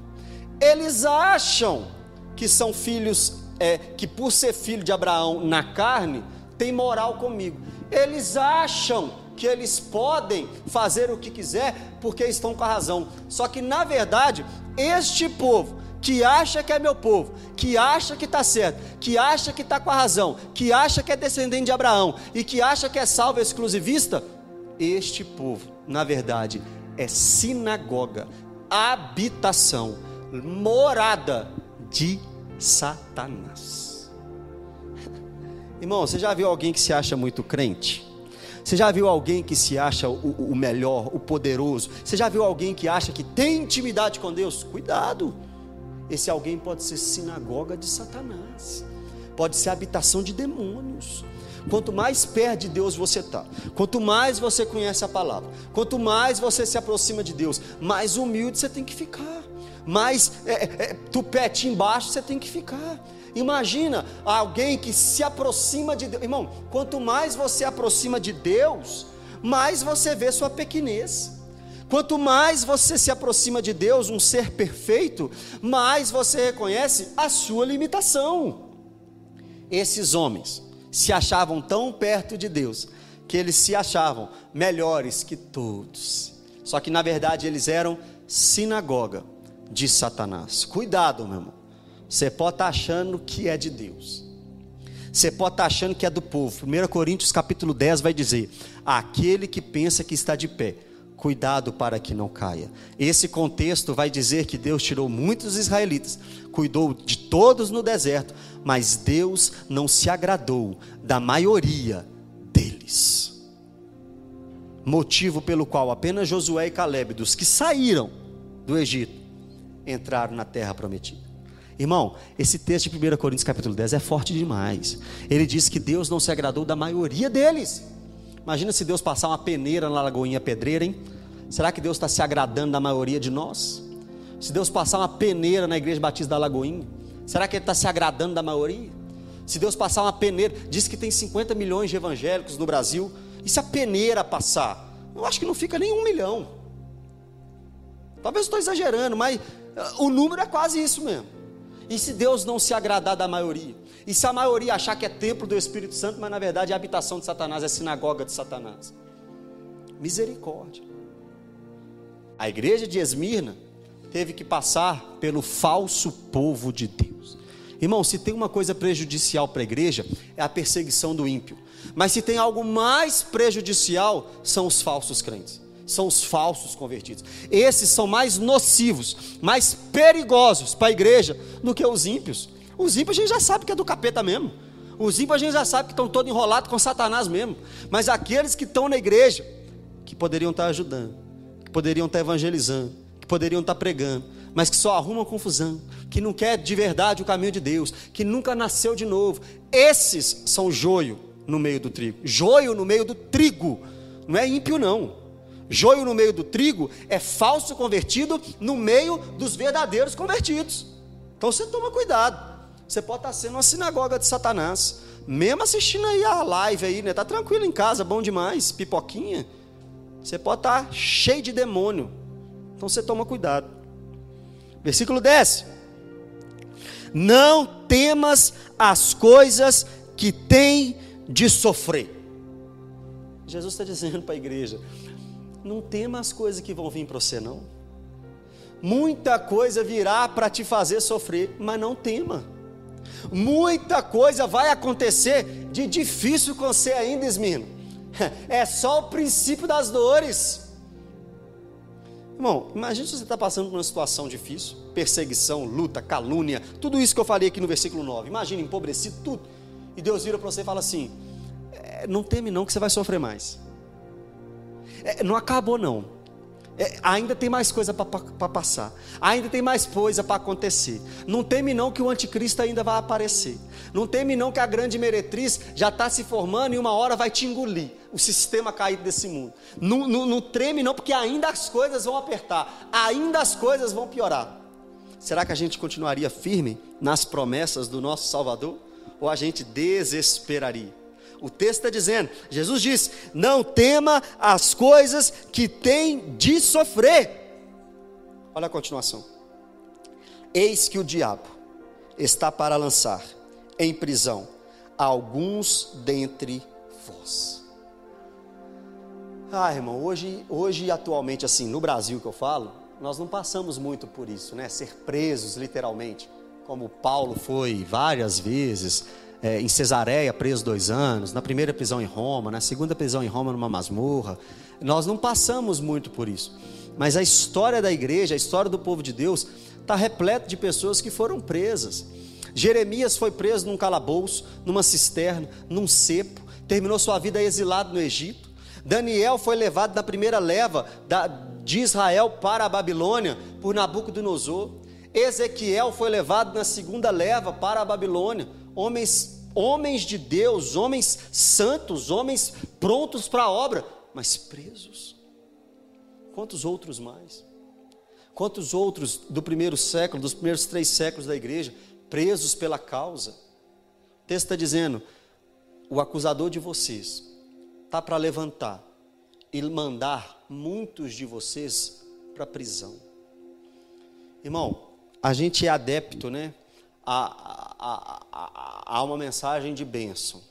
eles acham que são filhos, é, que por ser filho de Abraão na carne, tem moral comigo. Eles acham que eles podem fazer o que quiser porque estão com a razão. Só que na verdade, este povo que acha que é meu povo, que acha que está certo, que acha que está com a razão, que acha que é descendente de Abraão e que acha que é salvo exclusivista, este povo, na verdade, é sinagoga, habitação morada de Satanás. Irmão, você já viu alguém que se acha muito crente? Você já viu alguém que se acha o, o, melhor, o poderoso? Você já viu alguém que acha que tem intimidade com Deus? Cuidado! Esse alguém pode ser sinagoga de Satanás, pode ser habitação de demônios. Quanto mais perto de Deus você está, quanto mais você conhece a palavra, quanto mais você se aproxima de Deus, mais humilde você tem que ficar mais é, é, embaixo você tem que ficar. Imagina alguém que se aproxima de Deus. Irmão, quanto mais você aproxima de Deus, mais você vê sua pequenez. Quanto mais você se aproxima de Deus, um ser perfeito, mais você reconhece a sua limitação. Esses homens se achavam tão perto de Deus que eles se achavam melhores que todos. Só que na verdade eles eram sinagoga de Satanás. Cuidado, meu irmão. Você pode estar tá achando que é de Deus. Você pode estar tá achando que é do povo. 1 Coríntios capítulo 10 vai dizer: aquele que pensa que está de pé, cuidado para que não caia. Esse contexto vai dizer que Deus tirou muitos israelitas, cuidou de todos no deserto, mas Deus não se agradou da maioria deles. Motivo pelo qual apenas Josué e Caleb, dos que saíram do Egito, entraram na terra prometida. Irmão, esse texto de 1 Coríntios capítulo 10 é forte demais. Ele diz que Deus não se agradou da maioria deles. Imagina se Deus passar uma peneira na lagoinha pedreira, hein? Será que Deus está se agradando da maioria de nós? Se Deus passar uma peneira na igreja batista da Lagoinha, será que Ele está se agradando da maioria? Se Deus passar uma peneira, diz que tem 50 milhões de evangélicos no Brasil, e se a peneira passar? Eu acho que não fica nem um milhão. Talvez estou exagerando, mas ah, o número é quase isso mesmo. E se Deus não se agradar da maioria? E se a maioria achar que é templo do Espírito Santo, mas na verdade é habitação de Satanás, é sinagoga de Satanás? Misericórdia. A igreja de Esmirna teve que passar pelo falso povo de Deus. Irmão, se tem uma coisa prejudicial para a igreja, é a perseguição do ímpio. Mas se tem algo mais prejudicial, são os falsos crentes, são os falsos convertidos. Esses são mais nocivos, mais perigosos para a igreja do que os ímpios. Os ímpios a gente já sabe que é do capeta mesmo. Os ímpios a gente já sabe que estão todos enrolados com Satanás mesmo. Mas aqueles que estão na igreja, que poderiam estar ajudando, que poderiam estar evangelizando, que poderiam estar pregando, mas que só arrumam confusão, que não quer de verdade o caminho de Deus, que nunca nasceu de novo. Esses são joio no meio do trigo. Joio no meio do trigo. Não é ímpio, não. Joio no meio do trigo é falso convertido no meio dos verdadeiros convertidos. Então você toma cuidado. Você pode estar sendo uma sinagoga de Satanás. Mesmo assistindo aí a live aí, né? Tá tranquilo em casa, bom demais, pipoquinha. Você pode estar cheio de demônio. Então você toma cuidado. Versículo 10. Não temas as coisas que tem de sofrer. Jesus está dizendo para a igreja: não tema as coisas que vão vir para você, não. Muita coisa virá para te fazer sofrer, mas não tema. Muita coisa vai acontecer de difícil com você ainda, Esmino. É só o princípio das dores. Irmão, imagine se você está passando por uma situação difícil, perseguição, luta, calúnia, tudo isso que eu falei aqui no versículo 9. Imagina, empobrecido, tudo. E Deus vira para você e fala assim: é, não teme não que você vai sofrer mais. É, não acabou não. É, ainda tem mais coisa para passar. Ainda tem mais coisa para acontecer. Não teme não que o anticristo ainda vai aparecer. Não teme não que a grande meretriz já está se formando e uma hora vai te engolir. O sistema caído desse mundo. Não, não, não treme não porque ainda as coisas vão apertar. Ainda as coisas vão piorar. Será que a gente continuaria firme nas promessas do nosso Salvador? Ou a gente desesperaria? O texto está dizendo, Jesus diz: não tema as coisas que tem de sofrer. Olha a continuação. Eis que o diabo está para lançar em prisão alguns dentre vós. Ah, irmão, hoje, hoje atualmente assim, no Brasil que eu falo, nós não passamos muito por isso, né? Ser presos literalmente, como Paulo foi várias vezes, é, em Cesareia, preso dois anos, na primeira prisão em Roma, na segunda prisão em Roma, numa masmorra. Nós não passamos muito por isso. Mas a história da igreja, a história do povo de Deus, está repleta de pessoas que foram presas. Jeremias foi preso num calabouço, numa cisterna, num cepo, terminou sua vida exilado no Egito. Daniel foi levado na primeira leva da, de Israel para a Babilônia por Nabucodonosor. Ezequiel foi levado na segunda leva para a Babilônia homens, homens de Deus, homens santos, homens prontos para a obra, mas presos. Quantos outros mais? Quantos outros do primeiro século, dos primeiros três séculos da igreja, presos pela causa? O texto está dizendo: o acusador de vocês está para levantar e mandar muitos de vocês para a prisão. Irmão, a gente é adepto, né? A uma mensagem de bênção.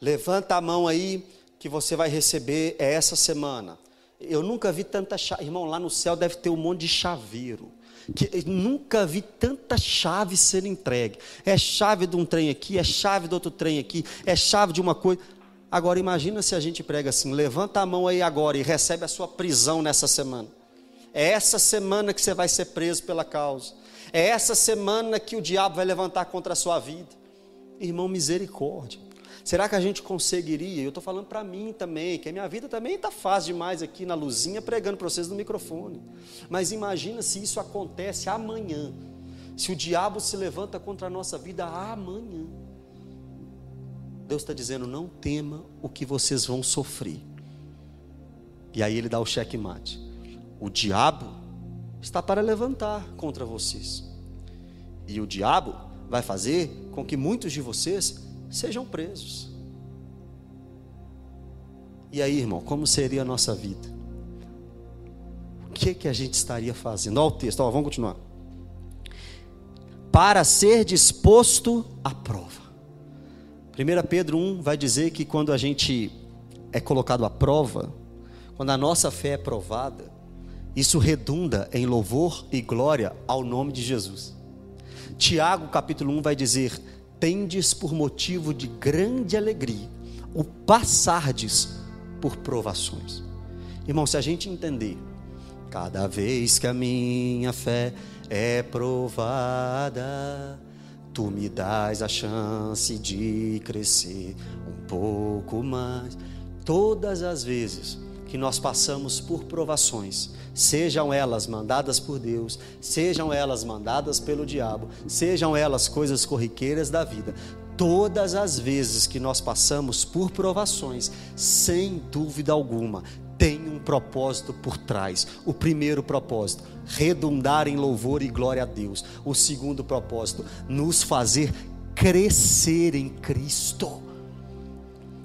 Levanta a mão aí que você vai receber é essa semana. Eu nunca vi tanta chave, irmão, lá no céu deve ter um monte de chaveiro. Que, nunca vi tanta chave sendo entregue. É chave de um trem aqui, é chave do outro trem aqui, é chave de uma coisa. Agora imagina se a gente prega assim: levanta a mão aí agora e recebe a sua prisão nessa semana. É essa semana que você vai ser preso pela causa. É essa semana que o diabo vai levantar contra a sua vida. Irmão, misericórdia. Será que a gente conseguiria? Eu estou falando para mim também, que a minha vida também está fácil demais aqui na luzinha, pregando para vocês no microfone. Mas imagina se isso acontece amanhã. Se o diabo se levanta contra a nossa vida amanhã. Deus está dizendo: não tema o que vocês vão sofrer. E aí ele dá o cheque mate. o diabo está para levantar contra vocês. E o diabo vai fazer com que muitos de vocês sejam presos. E aí, irmão, como seria a nossa vida? O que que a gente estaria fazendo? Olha o texto, vamos continuar. Para ser disposto à prova. 1 Pedro 1 vai dizer que quando a gente é colocado à prova, quando a nossa fé é provada, isso redunda em louvor e glória ao nome de Jesus. Tiago, capítulo 1, vai dizer: Tendes por motivo de grande alegria o passardes por provações. Irmão, se a gente entender, cada vez que a minha fé é provada, tu me dás a chance de crescer um pouco mais. Todas as vezes que nós passamos por provações, sejam elas mandadas por Deus, sejam elas mandadas pelo diabo, sejam elas coisas corriqueiras da vida, todas as vezes que nós passamos por provações, sem dúvida alguma, tem um propósito por trás. O primeiro propósito, redundar em louvor e glória a Deus. O segundo propósito, nos fazer crescer em Cristo.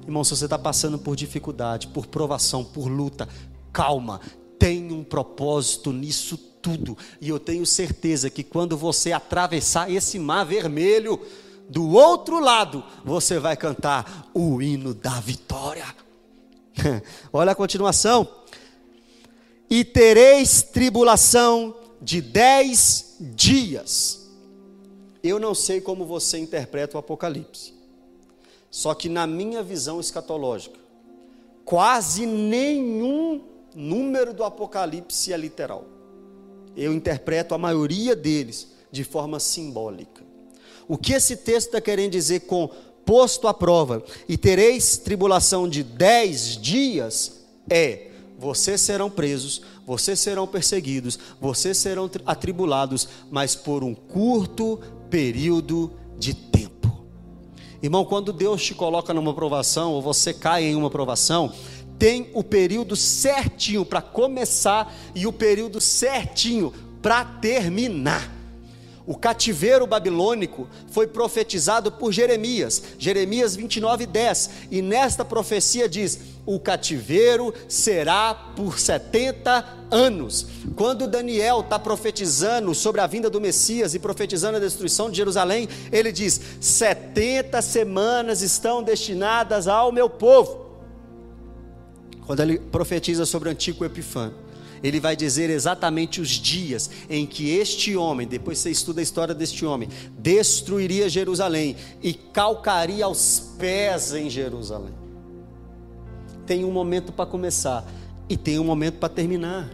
Irmão, se você está passando por dificuldade, por provação, por luta, calma, tem um propósito nisso tudo. E eu tenho certeza que quando você atravessar esse mar vermelho, do outro lado, você vai cantar o hino da vitória. Olha a continuação. E tereis tribulação de dez dias. Eu não sei como você interpreta o Apocalipse. Só que na minha visão escatológica, quase nenhum número do Apocalipse é literal. Eu interpreto a maioria deles de forma simbólica. O que esse texto está querendo dizer com posto à prova e tereis tribulação de dez dias é vocês serão presos, vocês serão perseguidos, vocês serão atribulados, mas por um curto período de tempo. Irmão, quando Deus te coloca numa provação, ou você cai em uma provação, tem o período certinho para começar e o período certinho para terminar. O cativeiro babilônico foi profetizado por Jeremias, Jeremias 29, 10, e nesta profecia diz: o cativeiro será por 70 anos. Quando Daniel está profetizando sobre a vinda do Messias e profetizando a destruição de Jerusalém, ele diz: 70 semanas estão destinadas ao meu povo. Quando ele profetiza sobre o antigo Epifânio, ele vai dizer exatamente os dias em que este homem, depois você estuda a história deste homem, destruiria Jerusalém e calcaria aos pés em Jerusalém. Tem um momento para começar e tem um momento para terminar.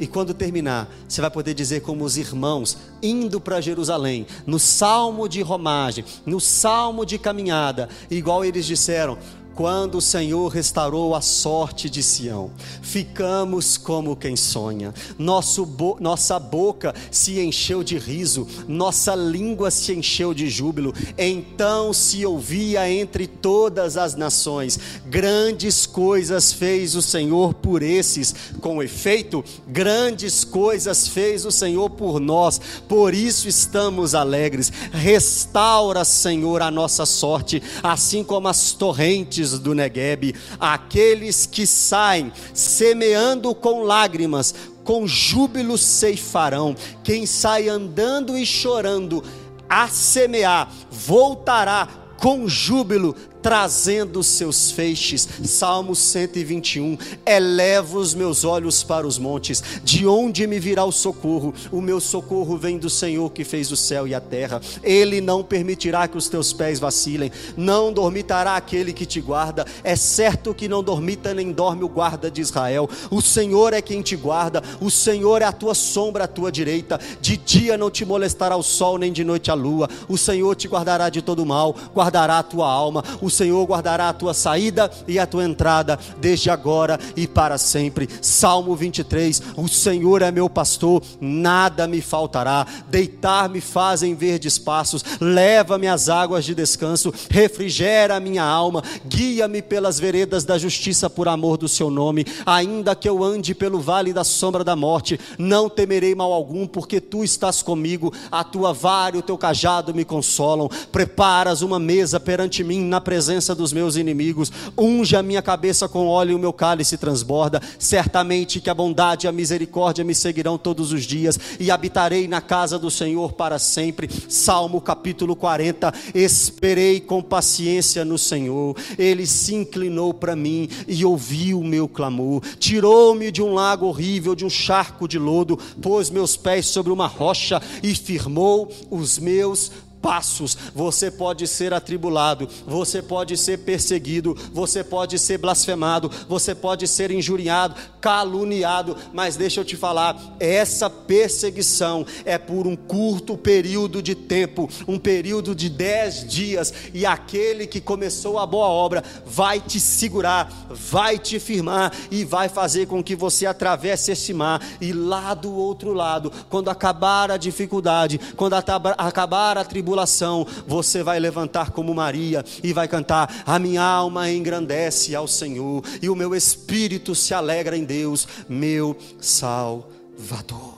E quando terminar, você vai poder dizer como os irmãos indo para Jerusalém, no salmo de romagem, no salmo de caminhada, igual eles disseram: quando o Senhor restaurou a sorte de Sião, ficamos como quem sonha. Nosso bo nossa boca se encheu de riso, nossa língua se encheu de júbilo. Então se ouvia entre todas as nações: grandes coisas fez o Senhor por esses. Com efeito, grandes coisas fez o Senhor por nós. Por isso estamos alegres. Restaura, Senhor, a nossa sorte, assim como as torrentes do Negueb, aqueles que saem semeando com lágrimas, com júbilo ceifarão. Quem sai andando e chorando a semear, voltará com júbilo, trazendo seus feixes. Salmo 121. Eleva os meus olhos para os montes, de onde me virá o socorro? O meu socorro vem do Senhor que fez o céu e a terra. Ele não permitirá que os teus pés vacilem, não dormitará aquele que te guarda. É certo que não dormita nem dorme o guarda de Israel. O Senhor é quem te guarda, o Senhor é a tua sombra à tua direita. De dia não te molestará o sol, nem de noite a lua. O Senhor te guardará de todo mal, guardará a tua alma. O O Senhor guardará a tua saída e a tua entrada, desde agora e para sempre. Salmo 23: O Senhor é meu pastor, nada me faltará. Deitar-me faz em verdes passos, leva-me às águas de descanso, refrigera a minha alma, guia-me pelas veredas da justiça por amor do seu nome. Ainda que eu ande pelo vale da sombra da morte, não temerei mal algum, porque tu estás comigo, a tua vara e o teu cajado me consolam. Preparas uma mesa perante mim na presença dos meus inimigos, unge a minha cabeça com óleo e o meu cálice transborda. Certamente que a bondade e a misericórdia me seguirão todos os dias e habitarei na casa do Senhor para sempre. Salmo capítulo 40. Esperei com paciência no Senhor, ele se inclinou para mim e ouviu o meu clamor, tirou-me de um lago horrível, de um charco de lodo, pôs meus pés sobre uma rocha e firmou os meus passos. Você pode ser atribulado, você pode ser perseguido, você pode ser blasfemado, você pode ser injuriado, caluniado, mas deixa eu te falar, essa perseguição é por um curto período de tempo, um período de dez dias, e aquele que começou a boa obra vai te segurar, vai te firmar e vai fazer com que você atravesse esse mar e lá do outro lado, quando acabar a dificuldade, quando acabar a tribulação, tribulação, você vai levantar como Maria e vai cantar: A minha alma engrandece ao Senhor e o meu espírito se alegra em Deus, meu Salvador.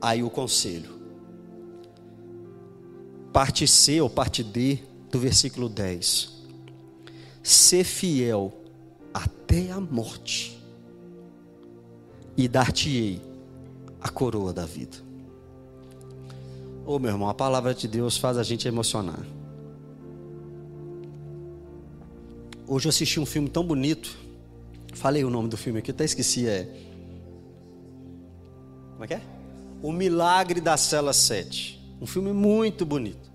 Aí o conselho. Parte C ou parte D do versículo 10. Ser fiel até a morte, e dar-te-ei a coroa da vida. Ô oh, meu irmão, a palavra de Deus faz a gente emocionar. Hoje eu assisti um filme tão bonito. Falei o nome do filme aqui, até esqueci. É. Como é que é? O Milagre da Cela 7. Um filme muito bonito.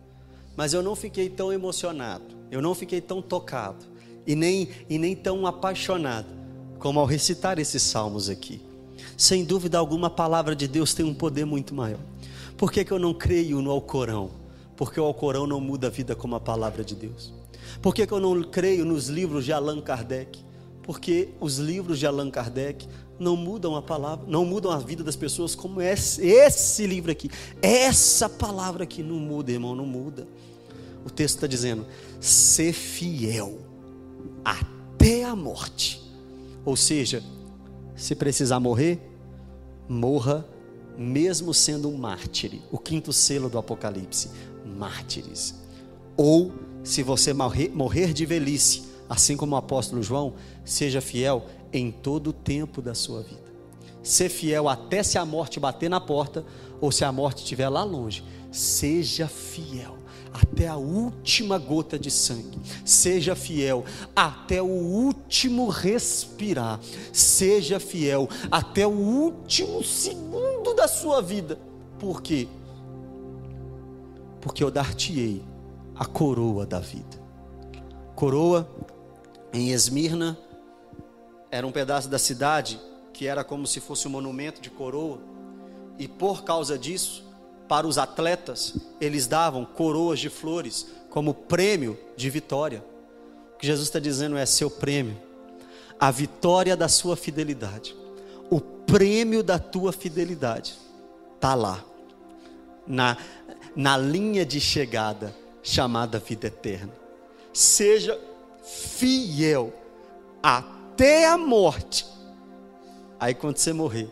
Mas eu não fiquei tão emocionado. Eu não fiquei tão tocado. E nem, e nem tão apaixonado como ao recitar esses salmos aqui. Sem dúvida alguma, a palavra de Deus tem um poder muito maior. Por que, que eu não creio no Alcorão? Porque o Alcorão não muda a vida como a palavra de Deus. Por que, que eu não creio nos livros de Allan Kardec? Porque os livros de Allan Kardec não mudam a palavra, não mudam a vida das pessoas como esse, esse livro aqui. Essa palavra aqui não muda, irmão, não muda. O texto está dizendo: ser fiel até a morte. Ou seja, se precisar morrer, morra mesmo sendo um mártir, o quinto selo do Apocalipse, mártires. Ou, se você morrer, de velhice, assim como o apóstolo João, seja fiel em todo o tempo da sua vida. Ser fiel até se a morte bater na porta, ou se a morte estiver lá longe. Seja fiel até a última gota de sangue. Seja fiel até o último respirar. Seja fiel até o último segundo da sua vida. Por quê? Porque eu dar-te-ei a coroa da vida. Coroa em Esmirna era um pedaço da cidade que era como se fosse um monumento de coroa. E por causa disso, para os atletas, eles davam coroas de flores como prêmio de vitória. O que Jesus está dizendo é seu prêmio, a vitória da sua fidelidade, o prêmio da tua fidelidade está lá, na, na linha de chegada chamada vida eterna. Seja fiel até a morte. Aí quando você morrer,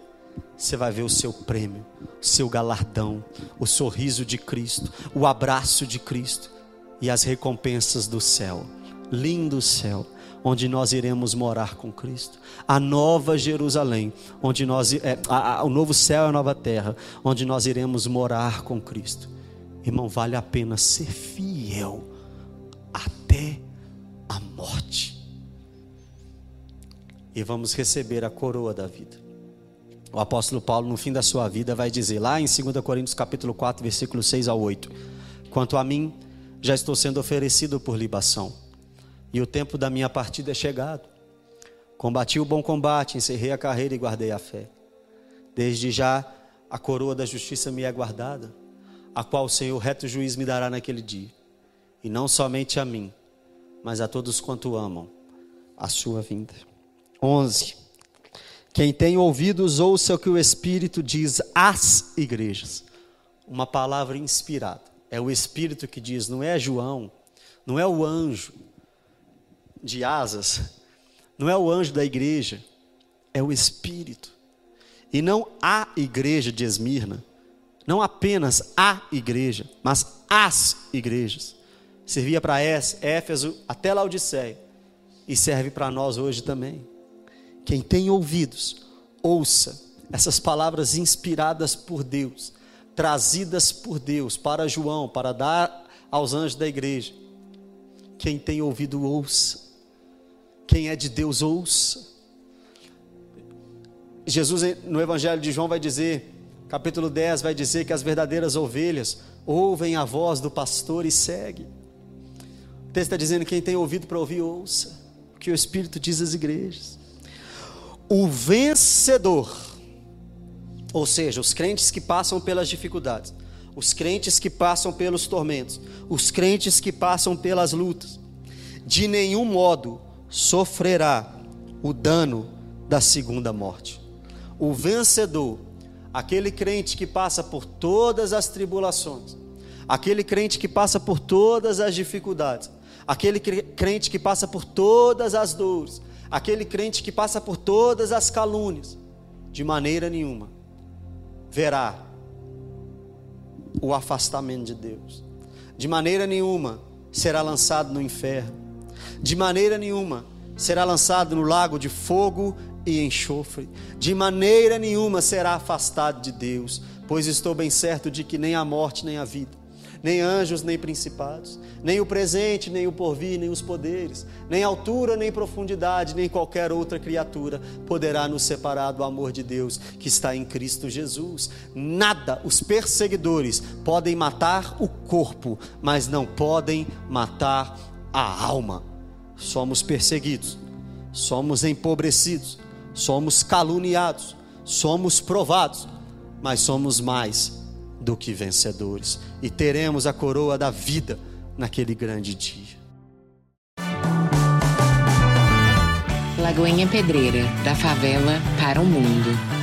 você vai ver o seu prêmio, o seu galardão, o sorriso de Cristo, o abraço de Cristo e as recompensas do céu. Lindo céu, onde nós iremos morar com Cristo. A nova Jerusalém, onde nós é, a, a, o novo céu e a nova terra, onde nós iremos morar com Cristo. Irmão, vale a pena ser fiel até a morte. E vamos receber a coroa da vida. O apóstolo Paulo, no fim da sua vida, vai dizer lá em 2 Coríntios capítulo 4, versículo 6 ao 8: Quanto a mim, já estou sendo oferecido por libação, e o tempo da minha partida é chegado. Combati o bom combate, encerrei a carreira e guardei a fé. Desde já a coroa da justiça me é guardada, a qual o Senhor reto juiz me dará naquele dia. e não somente a mim, mas a todos quanto amam a sua vinda. 11. Quem tem ouvidos, ouça o que o Espírito diz às igrejas. Uma palavra inspirada. É o Espírito que diz, não é João, não é o anjo de asas, não é o anjo da igreja, é o Espírito. E não a igreja de Esmirna, não apenas a igreja, mas as igrejas. Servia para Éfeso até Laodiceia e serve para nós hoje também. Quem tem ouvidos, ouça essas palavras inspiradas por Deus, trazidas por Deus para João, para dar aos anjos da igreja. Quem tem ouvido, ouça. Quem é de Deus, ouça. Jesus, no Evangelho de João, vai dizer, capítulo 10, vai dizer que as verdadeiras ovelhas ouvem a voz do pastor e seguem. O texto está dizendo: quem tem ouvido para ouvir, ouça o que o Espírito diz às igrejas. O vencedor, ou seja, os crentes que passam pelas dificuldades, os crentes que passam pelos tormentos, os crentes que passam pelas lutas, de nenhum modo sofrerá o dano da segunda morte. O vencedor, aquele crente que passa por todas as tribulações, aquele crente que passa por todas as dificuldades, aquele crente que passa por todas as dores, aquele crente que passa por todas as calúnias, de maneira nenhuma verá o afastamento de Deus. De maneira nenhuma será lançado no inferno. De maneira nenhuma será lançado no lago de fogo e enxofre. De maneira nenhuma será afastado de Deus, pois estou bem certo de que nem a morte nem a vida nem anjos, nem principados, nem o presente, nem o porvir, nem os poderes, nem altura, nem profundidade, nem qualquer outra criatura poderá nos separar do amor de Deus que está em Cristo Jesus. Nada, os perseguidores podem matar o corpo, mas não podem matar a alma. Somos perseguidos, somos empobrecidos, somos caluniados, somos provados, mas somos mais do que vencedores, e teremos a coroa da vida naquele grande dia. Lagoinha Pedreira, da favela para o mundo.